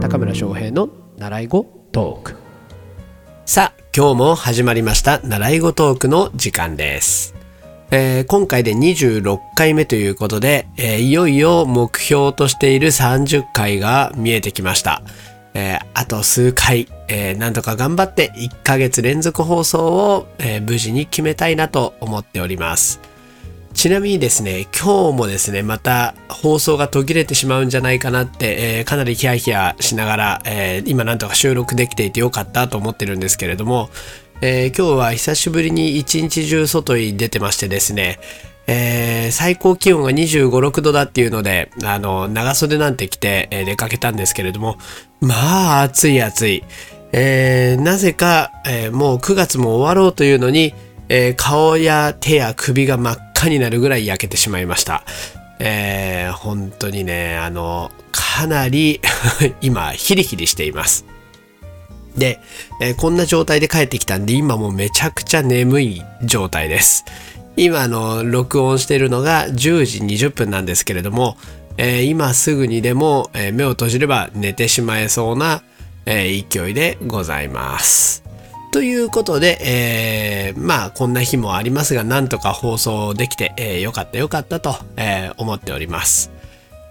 高村翔平の習い語トーク。さあ今日も始まりました習い語トークの時間です、えー今回で26回目ということで、えーいよいよ目標としている30回が見えてきました、えーあと数回、えーなんとか頑張って1ヶ月連続放送を、えー無事に決めたいなと思っております。ちなみにですね、今日もですね、また放送が途切れてしまうんじゃないかなって、えーかなりヒヤヒヤしながら、えー今なんとか収録できていてよかったと思ってるんですけれども、えー今日は久しぶりに一日中外に出てましてですね、えー最高気温が25、6度だっていうので、あの、長袖なんて着て、出かけたんですけれども、まあ、暑い暑い。えなぜか、えもう9月も終わろうというのに、え顔や手や首が真っ赤になるぐらい焼けてしまいました。えー本当にね、あの、かなり 今、ヒリヒリしています。で、えーこんな状態で帰ってきたんで、今もうめちゃくちゃ眠い状態です。今、の、録音してるのが10時20分なんですけれども、えー今すぐにでも、え目を閉じれば寝てしまえそうな、え勢いでございます。ということで、えーまあこんな日もありますが、なんとか放送できて、えーよかったよかったと、えー思っております。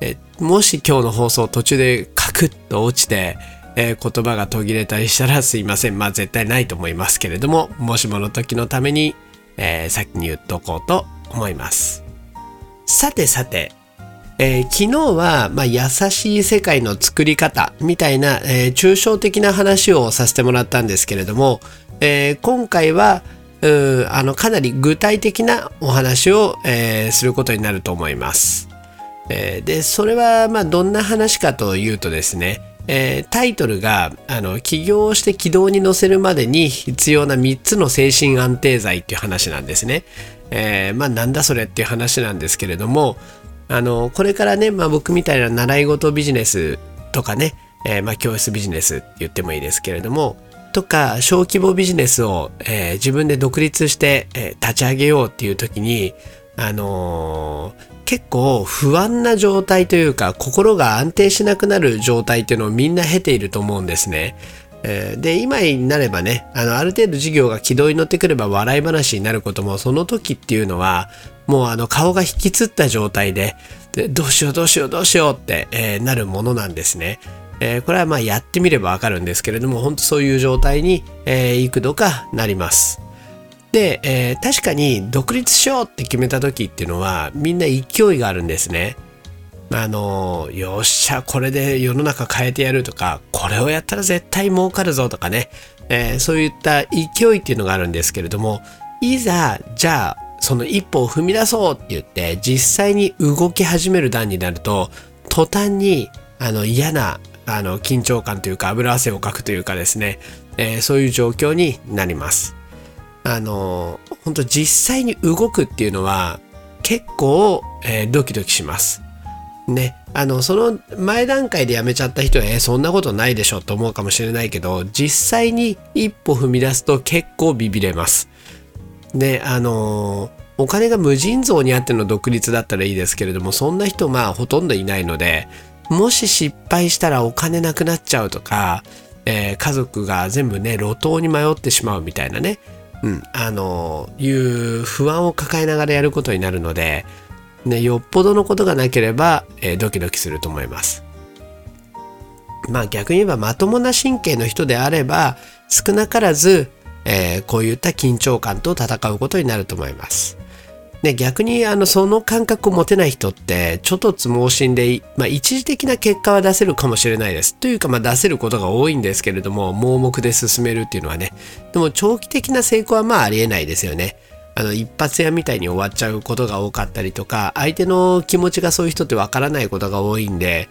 えもし今日の放送途中でカクッと落ちて、えー言葉が途切れたりしたらすいません。まあ絶対ないと思いますけれども、もしもの時のために、えー先に言っとこうと思います。さてさて、えー昨日は、まあ、優しい世界の作り方みたいな、えー抽象的な話をさせてもらったんですけれども、えー今回はうあのかなり具体的なお話を、えーすることになると思います。えーでそれはまあどんな話かというとですね、えータイトルがあの起業して軌道に乗せるまでに必要な3つの精神安定剤っていう話なんですね。えーまあなんだそれっていう話なんですけれどもあのこれからね、まあ、僕みたいな習い事ビジネスとかね、えーまあ、教室ビジネスって言ってもいいですけれどもとか小規模ビジネスを、えー自分で独立して、えー立ち上げようっていう時にあの結構不安な状態というか心が安定しなくなる状態っていうのをみんな経ていると思うんですね。えーで今になればねあのある程度事業が軌道に乗ってくれば笑い話になることもその時っていうのはもうあの顔が引きつった状態ででどうしようどうしようどうしようって、えーなるものなんですね。えーこれはまあやってみればわかるんですけれども本当そういう状態に、えー幾度かなります。で、えー確かに独立しようって決めた時っていうのはみんな勢いがあるんですね。あのよっしゃこれで世の中変えてやるとかこれをやったら絶対儲かるぞとかね、えーそういった勢いっていうのがあるんですけれどもいざじゃあその一歩を踏み出そうって言って実際に動き始める段になると途端にあの嫌なあの緊張感というか油汗をかくというかですね、えーそういう状況になります。あの本当実際に動くっていうのは結構、えードキドキします。ね、あのその前段階でやめちゃった人は、えーそんなことないでしょと思うかもしれないけど実際に一歩踏み出すと結構ビビれます。であのお金が無尽蔵にあっての独立だったらいいですけれどもそんな人まあほとんどいないのでもし失敗したらお金なくなっちゃうとか、えー家族が全部ね路頭に迷ってしまうみたいなね、うん、あのいう不安を抱えながらやることになるので、ね、よっぽどのことがなければ、えードキドキすると思います。まあ逆に言えばまともな神経の人であれば少なからず、えーこういった緊張感と戦うことになると思います。で逆にあのその感覚を持てない人ってちょっとつ盲信で、まあ、一時的な結果は出せるかもしれないです。というか、まあ、出せることが多いんですけれども盲目で進めるっていうのはねでも長期的な成功はまあありえないですよね。あの一発屋みたいに終わっちゃうことが多かったりとか相手の気持ちがそういう人ってわからないことが多いんで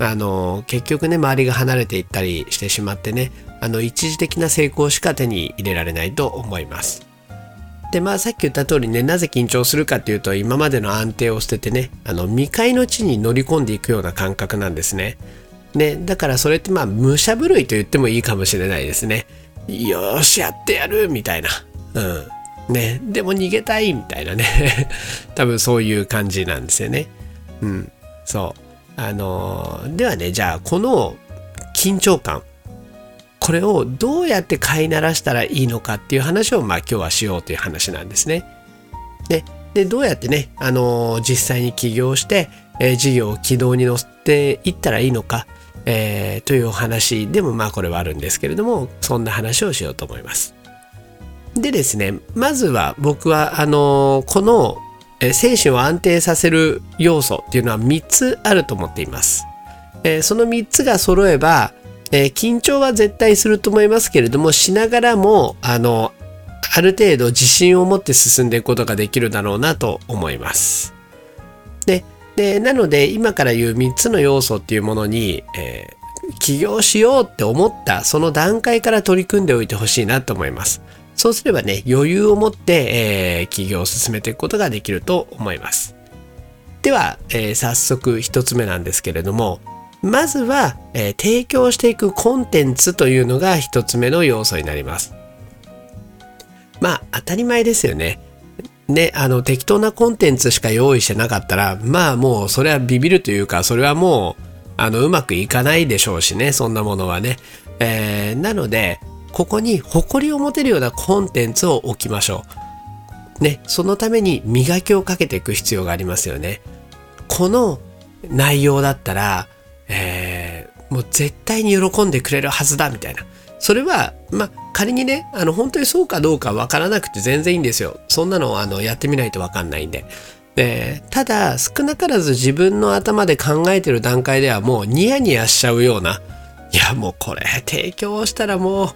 あの結局ね周りが離れていったりしてしまってねあの一時的な成功しか手に入れられないと思います。でまあさっき言った通りねなぜ緊張するかっていうと今までの安定を捨ててねあの未開の地に乗り込んでいくような感覚なんですね。ねだからそれってまあ武者震いと言ってもいいかもしれないですね。よしやってやるみたいな。うん。ねでも逃げたいみたいなね 多分そういう感じなんですよね。うん。そう。あのではねじゃあこの緊張感これをどうやって飼いならしたらいいのかっていう話をまあ今日はしようという話なんですね。ででどうやってね、あの実際に起業して、えー、事業を軌道に乗せていったらいいのか、えー、というお話でもまあこれはあるんですけれどもそんな話をしようと思います。でですねまずは僕はあのこの精神を安定させる要素っていうのは3つあると思っています。えその3つが揃えば、え緊張は絶対すると思いますけれどもしながらもあのある程度自信を持って進んでいくことができるだろうなと思います。ででなので今から言う3つの要素っていうものに、えー、起業しようって思ったその段階から取り組んでおいてほしいなと思います。そうすればね、余裕を持って、えー、起業を進めていくことができると思います。では、えー、早速一つ目なんですけれども、まずは、えー、提供していくコンテンツというのが一つ目の要素になります。まあ、当たり前ですよね。ね、あの、適当なコンテンツしか用意してなかったら、まあもうそれはビビるというか、それはもう、あの、うまくいかないでしょうしね、そんなものはね。えー、なので、ここに誇りを持てるようなコンテンツを置きましょう。ね、そのために磨きをかけていく必要がありますよね。この内容だったら、えー、もう絶対に喜んでくれるはずだみたいな。それは、まあ、仮にね、あの、本当にそうかどうかわからなくて全然いいんですよ。そんなの、あの、やってみないとわかんないんで。で、ただ、少なからず自分の頭で考えてる段階ではもうニヤニヤしちゃうような、いや、もうこれ、提供したらもう、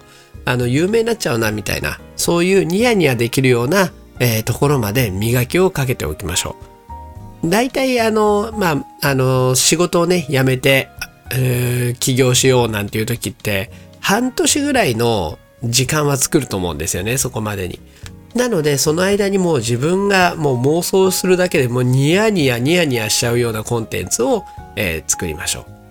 あの有名になっちゃうなみたいなそういうニヤニヤできるような、えー、ところまで磨きをかけておきましょう。大体あのまああの仕事をね辞めて、え、起業しようなんていう時って半年ぐらいの時間は作ると思うんですよねそこまでに。なのでその間にもう自分がもう妄想するだけでもうニヤニヤニヤニヤしちゃうようなコンテンツを、えー、作りましょう。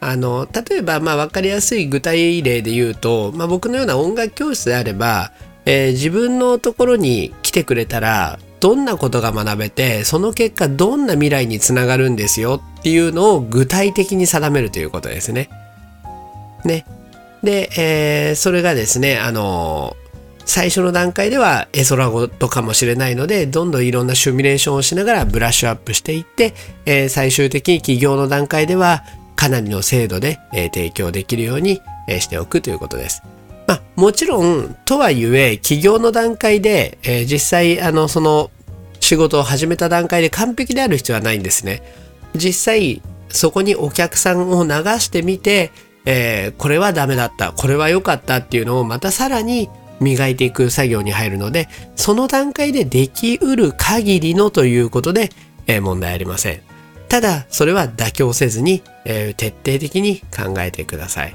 あの例えばまあ分かりやすい具体例で言うと、まあ、僕のような音楽教室であれば、えー、自分のところに来てくれたらどんなことが学べてその結果どんな未来につながるんですよっていうのを具体的に定めるということですね。ね。で、えー、それがですねあの最初の段階では絵空事かもしれないのでどんどんいろんなシミュレーションをしながらブラッシュアップしていって、えー、最終的に起業の段階ではかなりの精度で、え提供できるように、えしておくということです。まあ、もちろん、とはいえ、起業の段階で、え実際、あの、その、仕事を始めた段階で完璧である必要はないんですね。実際、そこにお客さんを流してみて、えー、これはダメだった、これは良かったっていうのをまたさらに磨いていく作業に入るので、その段階でできうる限りのということで、えー、問題ありません。ただ、それは妥協せずに、えー、徹底的に考えてください。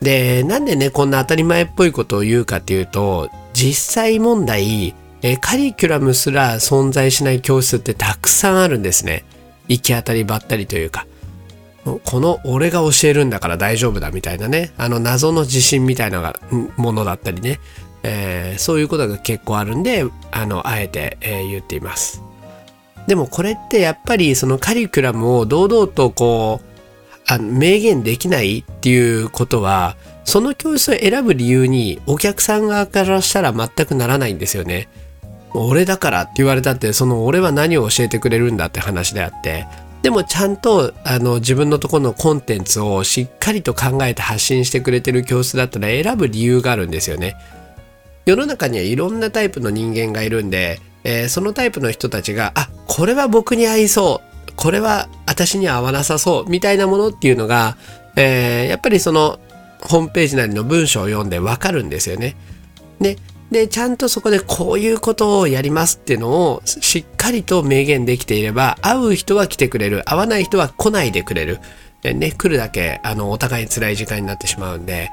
で、なんでね、こんな当たり前っぽいことを言うかっていうと、実際問題、えー、カリキュラムすら存在しない教室ってたくさんあるんですね。行き当たりばったりというか。この俺が教えるんだから大丈夫だみたいなね、あの謎の自信みたいなものだったりね、えー、そういうことが結構あるんで、あの、あえて、えー、言っています。でもこれってやっぱりそのカリキュラムを堂々とこうあ明言できないっていうことはその教室を選ぶ理由にお客さん側からしたら全くならないんですよね。俺だからって言われたってその俺は何を教えてくれるんだって話であってでもちゃんとあの自分のところのコンテンツをしっかりと考えて発信してくれてる教室だったら選ぶ理由があるんですよね。世の中にはいろんなタイプの人間がいるんでえー、そのタイプの人たちが、あ、これは僕に合いそう。これは私には合わなさそう。みたいなものっていうのが、えー、やっぱりそのホームページなりの文章を読んでわかるんですよね。で、で、ちゃんとそこでこういうことをやりますっていうのをしっかりと明言できていれば、会う人は来てくれる。会わない人は来ないでくれる。ね、来るだけ、あの、お互い辛い時間になってしまうんで、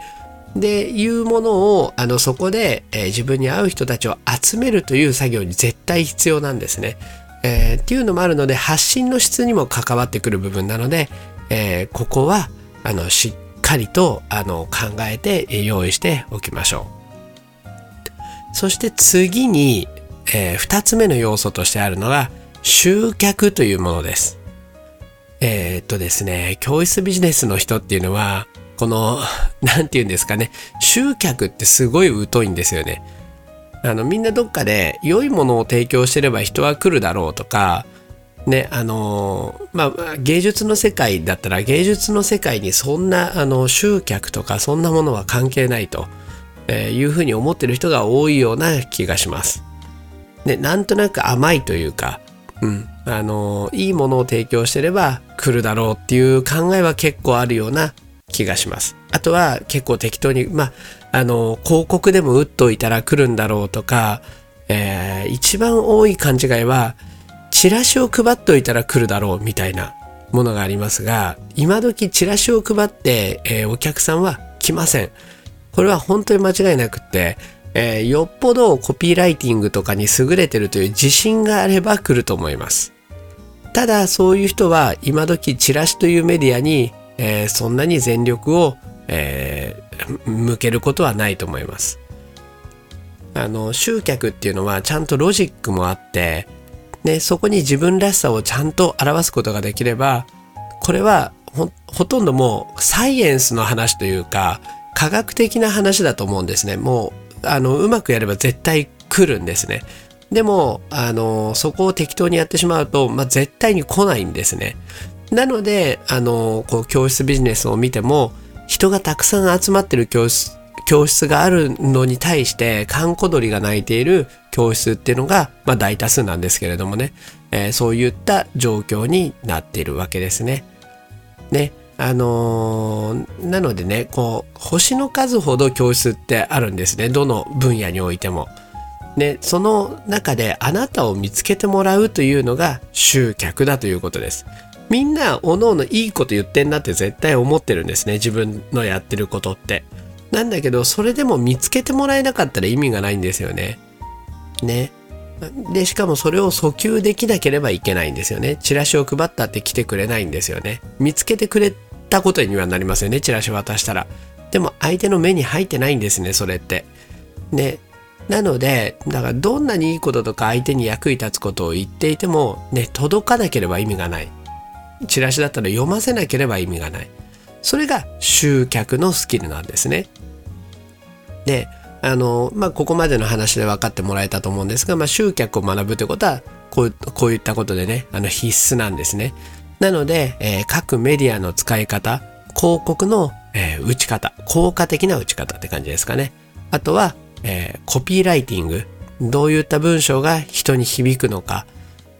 でいうものをあのそこで、えー、自分に合う人たちを集めるという作業に絶対必要なんですね。えー、っていうのもあるので発信の質にも関わってくる部分なので、えー、ここはあのしっかりとあの考えて用意しておきましょう。そして次に、えー、2つ目の要素としてあるのが集客というものです。えーっとですね、教室ビジネスの人っていうのは、この、なんて言うんですかね、集客ってすごい疎いんですよね。あの、みんなどっかで良いものを提供してれば人は来るだろうとか、ね、あのまあ、芸術の世界だったら芸術の世界にそんなあの集客とかそんなものは関係ないと、えいうふうに思ってる人が多いような気がします。ね、なんとなく甘いというか、うん、あのいいものを提供してれば来るだろうっていう考えは結構あるような気がします。あとは結構適当に、まあ、あの広告でも打っといたら来るんだろうとか、えー、一番多い勘違いはチラシを配っておいたら来るだろうみたいなものがありますが、今時チラシを配って、えー、お客さんは来ません。これは本当に間違いなくって、えー、よっぽどコピーライティングとかに優れてるという自信があれば来ると思います。ただそういう人は今時チラシというメディアに、えー、そんなに全力を、えー、向けることはないと思います。あの集客っていうのはちゃんとロジックもあってね、そこに自分らしさをちゃんと表すことができれば、これはほほとんどもうサイエンスの話というか、科学的な話だと思うんですね。もう、あの、うまくやれば絶対来るんですね。でも、あの、そこを適当にやってしまうと、まあ、絶対に来ないんですね。なので、あの、こう、教室ビジネスを見ても、人がたくさん集まってる教室教室があるのに対して、カンコ鳥が鳴いている教室っていうのが、まあ大多数なんですけれどもね、えー、そういった状況になっているわけですね。ね、あのー、なのでね、こう、星の数ほど教室ってあるんですね。どの分野においても。ね、その中であなたを見つけてもらうというのが集客だということです。みんな、おのおのいいこと言ってんなって絶対思ってるんですね。自分のやってることって。なんだけど、それでも見つけてもらえなかったら意味がないんですよね。ね。で、しかもそれを訴求できなければいけないんですよね。チラシを配ったって来てくれないんですよね。見つけてくれたことにはなりますよね。チラシ渡したら。でも相手の目に入ってないんですね、それって。ね。なので、だからどんなにいいこととか相手に役に立つことを言っていても、ね、届かなければ意味がない。チラシだったら読ませなければ意味がない。それが集客のスキルなんですね。で、あの、まあ、ここまでの話で分かってもらえたと思うんですが、まあ、集客を学ぶということは、こう、こういったことでね、あの、必須なんですね。なので、えー、各メディアの使い方、広告の、えー、打ち方、効果的な打ち方って感じですかね。あとは、えー、コピーライティング、どういった文章が人に響くのか、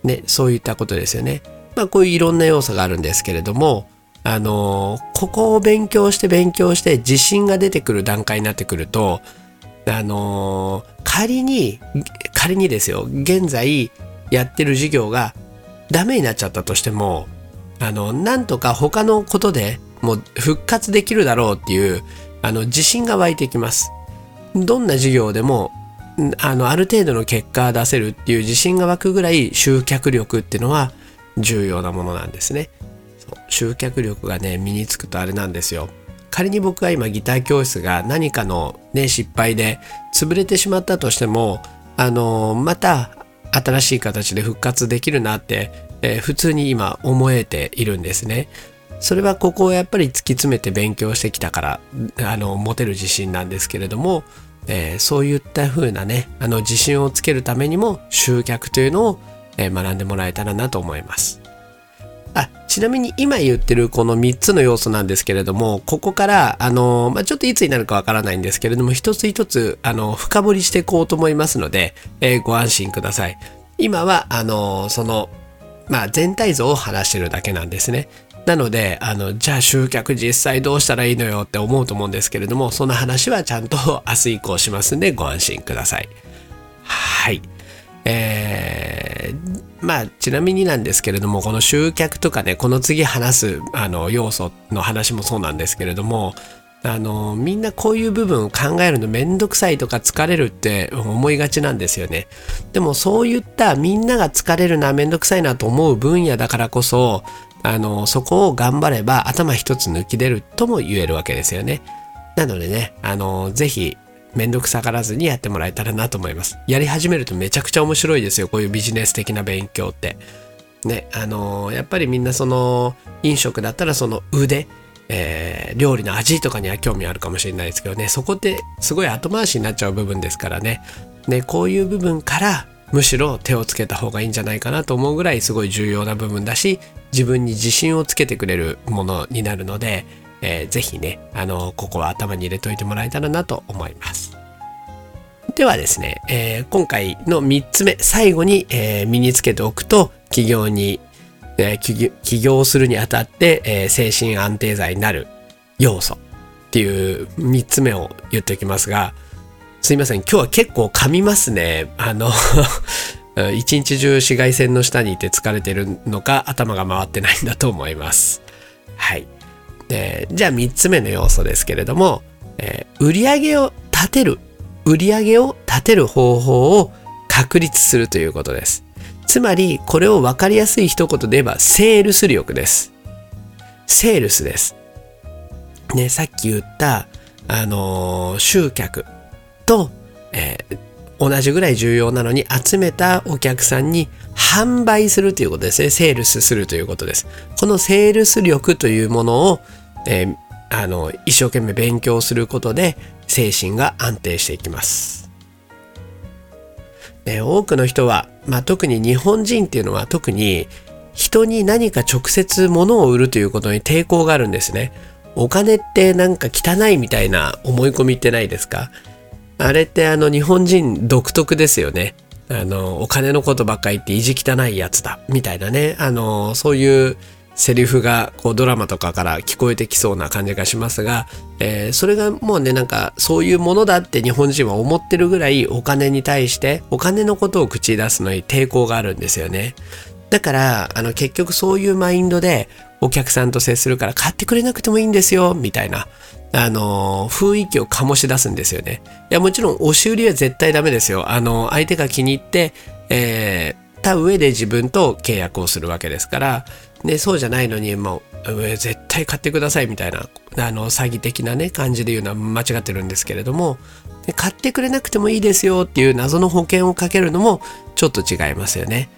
ね、そういったことですよね。まあ、こういういろんな要素があるんですけれども、あのここを勉強して勉強して自信が出てくる段階になってくると、あの仮に、仮にですよ、現在やってる授業がダメになっちゃったとしても、あの、なんとか他のことでもう復活できるだろうっていう、あの、自信が湧いてきます。どんな授業でも、あの、ある程度の結果が出せるっていう自信が湧くぐらい集客力っていうのは重要なものなんですね。集客力がね身につくとあれなんですよ。仮に僕が今ギター教室が何かのね失敗で潰れてしまったとしてもあのまた新しい形で復活できるなって、えー、普通に今思えているんですね。それはここをやっぱり突き詰めて勉強してきたからあの持てる自信なんですけれども、えー、そういった風なねあの自信をつけるためにも集客というのを、え、学んでもらえたらなと思いますあ、ちなみに今言ってるこの3つの要素なんですけれども、ここから、あの、まあ、ちょっといつになるかわからないんですけれども、一つ一つ、あの、深掘りしていこうと思いますので、えー、ご安心ください。今は、あの、その、まあ、全体像を話してるだけなんですね。なので、あの、じゃあ集客実際どうしたらいいのよって思うと思うんですけれども、その話はちゃんと明日以降しますんでご安心ください。はい。えー、まあ、ちなみになんですけれども、この集客とかね、この次話す、あの、要素の話もそうなんですけれども、あの、みんなこういう部分を考えるのめんどくさいとか疲れるって思いがちなんですよね。でもそういったみんなが疲れるな、めんどくさいなと思う分野だからこそ、あの、そこを頑張れば頭一つ抜き出るとも言えるわけですよね。なのでね、あの、ぜひ、めんどくさがらずにやってもらえたらなと思います。やり始めるとめちゃくちゃ面白いですよ。こういうビジネス的な勉強って。ね、あのーやっぱりみんなその飲食だったらその腕、えー料理の味とかには興味あるかもしれないですけどね、そこってすごい後回しになっちゃう部分ですからね。ね、こういう部分からむしろ手をつけた方がいいんじゃないかなと思うぐらいすごい重要な部分だし、自分に自信をつけてくれるものになるので、えーぜひね、あのここは頭に入れといてもらえたらなと思います。ではですね、えー今回の3つ目、最後に、えー身につけておくと、起業に、えー起業するにあたって、えー精神安定剤になる要素っていう3つ目を言っておきますが、すいません、今日は結構噛みますね。あの、一日中紫外線の下にいて疲れてるのか、頭が回ってないんだと思います。はい。でじゃあ3つ目の要素ですけれども、えー売上を立てる、売上を立てる方法を確立するということです。つまり、これを分かりやすい一言で言えば、セールス力です。セールスです。ね、さっき言った、あのー集客と、えー同じぐらい重要なのに集めたお客さんに販売するということですね。セールスするということです。このセールス力というものを、えーあの、一生懸命勉強することで精神が安定していきます。で多くの人は、まあ、特に日本人っていうのは特に人に何か直接物を売るということに抵抗があるんですね。お金ってなんか汚いみたいな思い込みってないですか？あれってあの日本人独特ですよね。あの、お金のことばっかり言って意地汚いやつだ、みたいなね。あの、そういうセリフがこうドラマとかから聞こえてきそうな感じがしますが、えーそれがもうね、なんかそういうものだって日本人は思ってるぐらいお金に対してお金のことを口出すのに抵抗があるんですよね。だから、あの結局そういうマインドでお客さんと接するから買ってくれなくてもいいんですよ、みたいな。あの雰囲気を醸し出すんですよね。いや、もちろん押し売りは絶対ダメですよ。あの、相手が気に入って、えー、た上で自分と契約をするわけですから、で、そうじゃないのに、もう、絶対買ってくださいみたいな、あの、詐欺的なね、感じで言うのは間違ってるんですけれども、買ってくれなくてもいいですよっていう謎の保険をかけるのも、ちょっと違いますよね。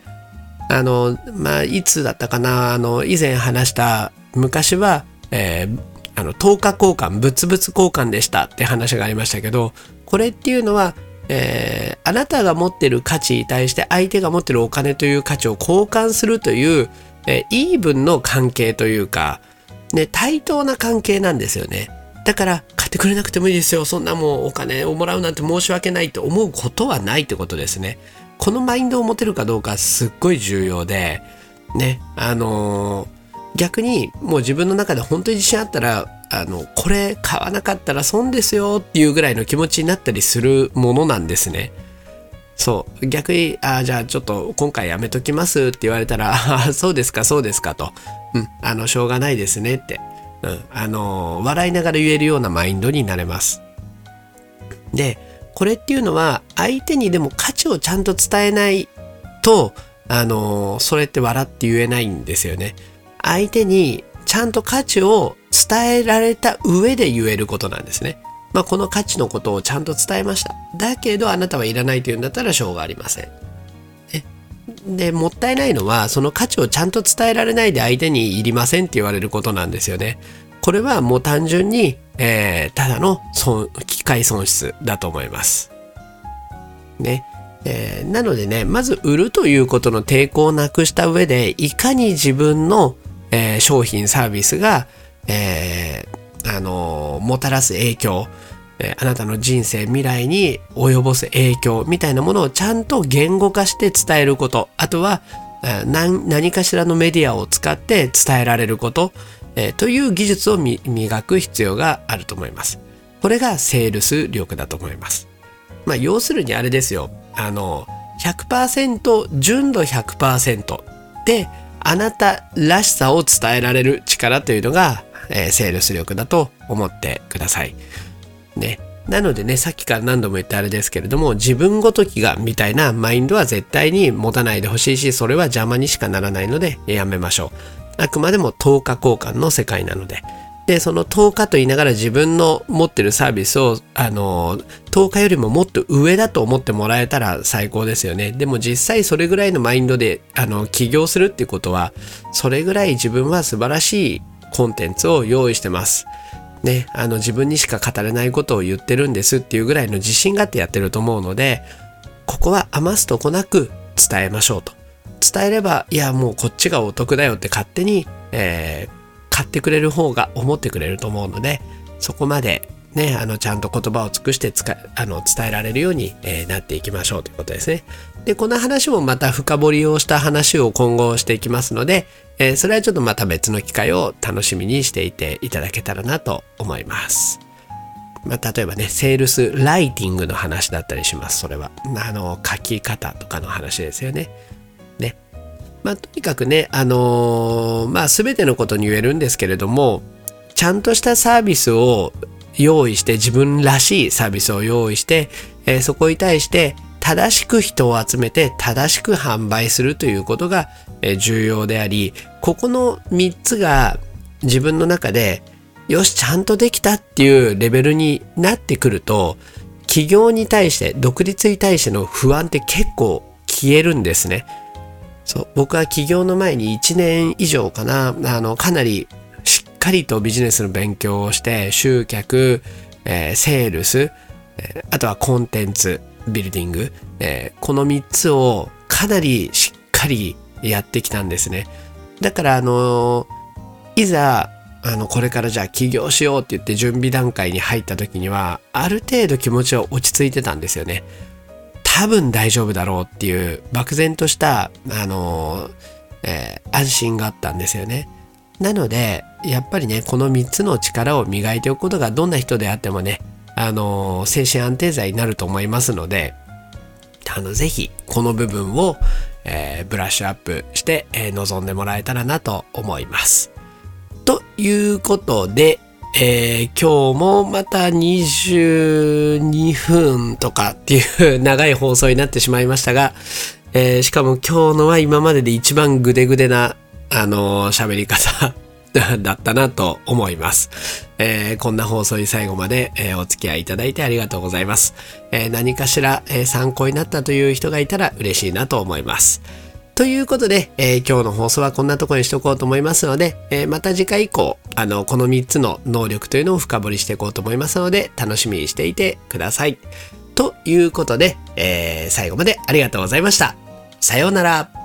あの、まあ、いつだったかな、あの、以前話した昔は、えーあの、10日交換、物々交換でしたって話がありましたけど、これっていうのは、えーあなたが持ってる価値に対して相手が持ってるお金という価値を交換するという、えーイーブンの関係というか、ね、対等な関係なんですよね。だから、買ってくれなくてもいいですよ。そんなもうお金をもらうなんて申し訳ないと思うことはないってことですね。このマインドを持てるかどうかすっごい重要で、ね、あのー逆にもう自分の中で本当に自信あったら、あの、これ買わなかったら損ですよっていうぐらいの気持ちになったりするものなんですね。そう。逆に、ああ、じゃあちょっと今回やめときますって言われたら、そうですか、そうですかと。うん、あの、しょうがないですねって。うん、あの、笑いながら言えるようなマインドになれます。で、これっていうのは、相手にでも価値をちゃんと伝えないと、あの、それって笑って言えないんですよね。相手にちゃんと価値を伝えられた上で言えることなんですね。まあ、この価値のことをちゃんと伝えました。だけどあなたはいらないというんだったらしょうがありません。で、もったいないのは、その価値をちゃんと伝えられないで相手にいりませんって言われることなんですよね。これはもう単純に、えーただの損機械損失だと思います。ね。えーなのでね、まず売るということの抵抗をなくした上で、いかに自分の、えー商品サービスが、えーあのもたらす影響、えあなたの人生、未来に及ぼす影響みたいなものをちゃんと言語化して伝えること。あとは、何何かしらのメディアを使って伝えられること、えという技術を磨く必要があると思います。これがセールス力だと思います。まあ、要するにあれですよ。あの、100%、純度100%で、あなたらしさを伝えられる力というのが、えセールス力だと思ってください。ね。なのでね、さっきから何度も言ったあれですけれども、自分ごときがみたいなマインドは絶対に持たないでほしいし、それは邪魔にしかならないので、やめましょう。あくまでも10日交換の世界なので。で、その10日と言いながら自分の持ってるサービスを、あの、10日よりももっと上だと思ってもらえたら最高ですよね。でも実際それぐらいのマインドで、あの、起業するっていうことは、それぐらい自分は素晴らしいコンテンツを用意してます。ね、あの自分にしか語れないことを言ってるんですっていうぐらいの自信があってやってると思うので、ここは余すとこなく伝えましょうと。伝えれば、いや、もうこっちがお得だよって勝手に、えー、買ってくれる方が思ってくれると思うので、そこまでね、あの、ちゃんと言葉を尽くして使あの、伝えられるように、えー、なっていきましょうということですね。で、この話もまた深掘りをした話を今後していきますので、えー、それはちょっとまた別の機会を楽しみにしていていただけたらなと思います。まあ、例えばね、セールスライティングの話だったりします、それは。あの、書き方とかの話ですよね。ね。まあ、とにかくね、あのー、まあ、すべてのことに言えるんですけれども、ちゃんとしたサービスを用意して、自分らしいサービスを用意して、えー、そこに対して正しく人を集めて正しく販売するということが、重要であり、ここの3つが自分の中で、よし、ちゃんとできたっていうレベルになってくると、企業に対して、独立に対しての不安って結構消えるんですね。そう僕は起業の前に1年以上かなあのかなりしっかりとビジネスの勉強をして集客、えー、セールス、えー、あとはコンテンツビルディング、えー、この3つをかなりしっかりやってきたんですね。だからあのいざあのこれからじゃあ起業しようって言って準備段階に入った時にはある程度気持ちは落ち着いてたんですよね。多分大丈夫だろうっていう漠然とした、あのえー、安心があったんですよね。なので、やっぱりね、この3つの力を磨いておくことがどんな人であってもね、あの精神安定剤になると思いますので、あの、ぜひ、この部分を、えー、ブラッシュアップして、えー、臨んでもらえたらなと思います。ということで、えー、今日もまた22分とかっていう長い放送になってしまいましたが、えー、しかも今日のは今までで一番グデグデな、あのー、喋り方 だったなと思います。えー、こんな放送に最後まで、えー、お付き合いいただいてありがとうございます。えー、何かしら、え参考になったという人がいたら嬉しいなと思います。ということで、え、今日の放送はこんなとこにしとこうと思いますので、え、また次回以降、あの、この3つの能力というのを深掘りしていこうと思いますので、楽しみにしていてください。ということで、え、最後までありがとうございました。さようなら。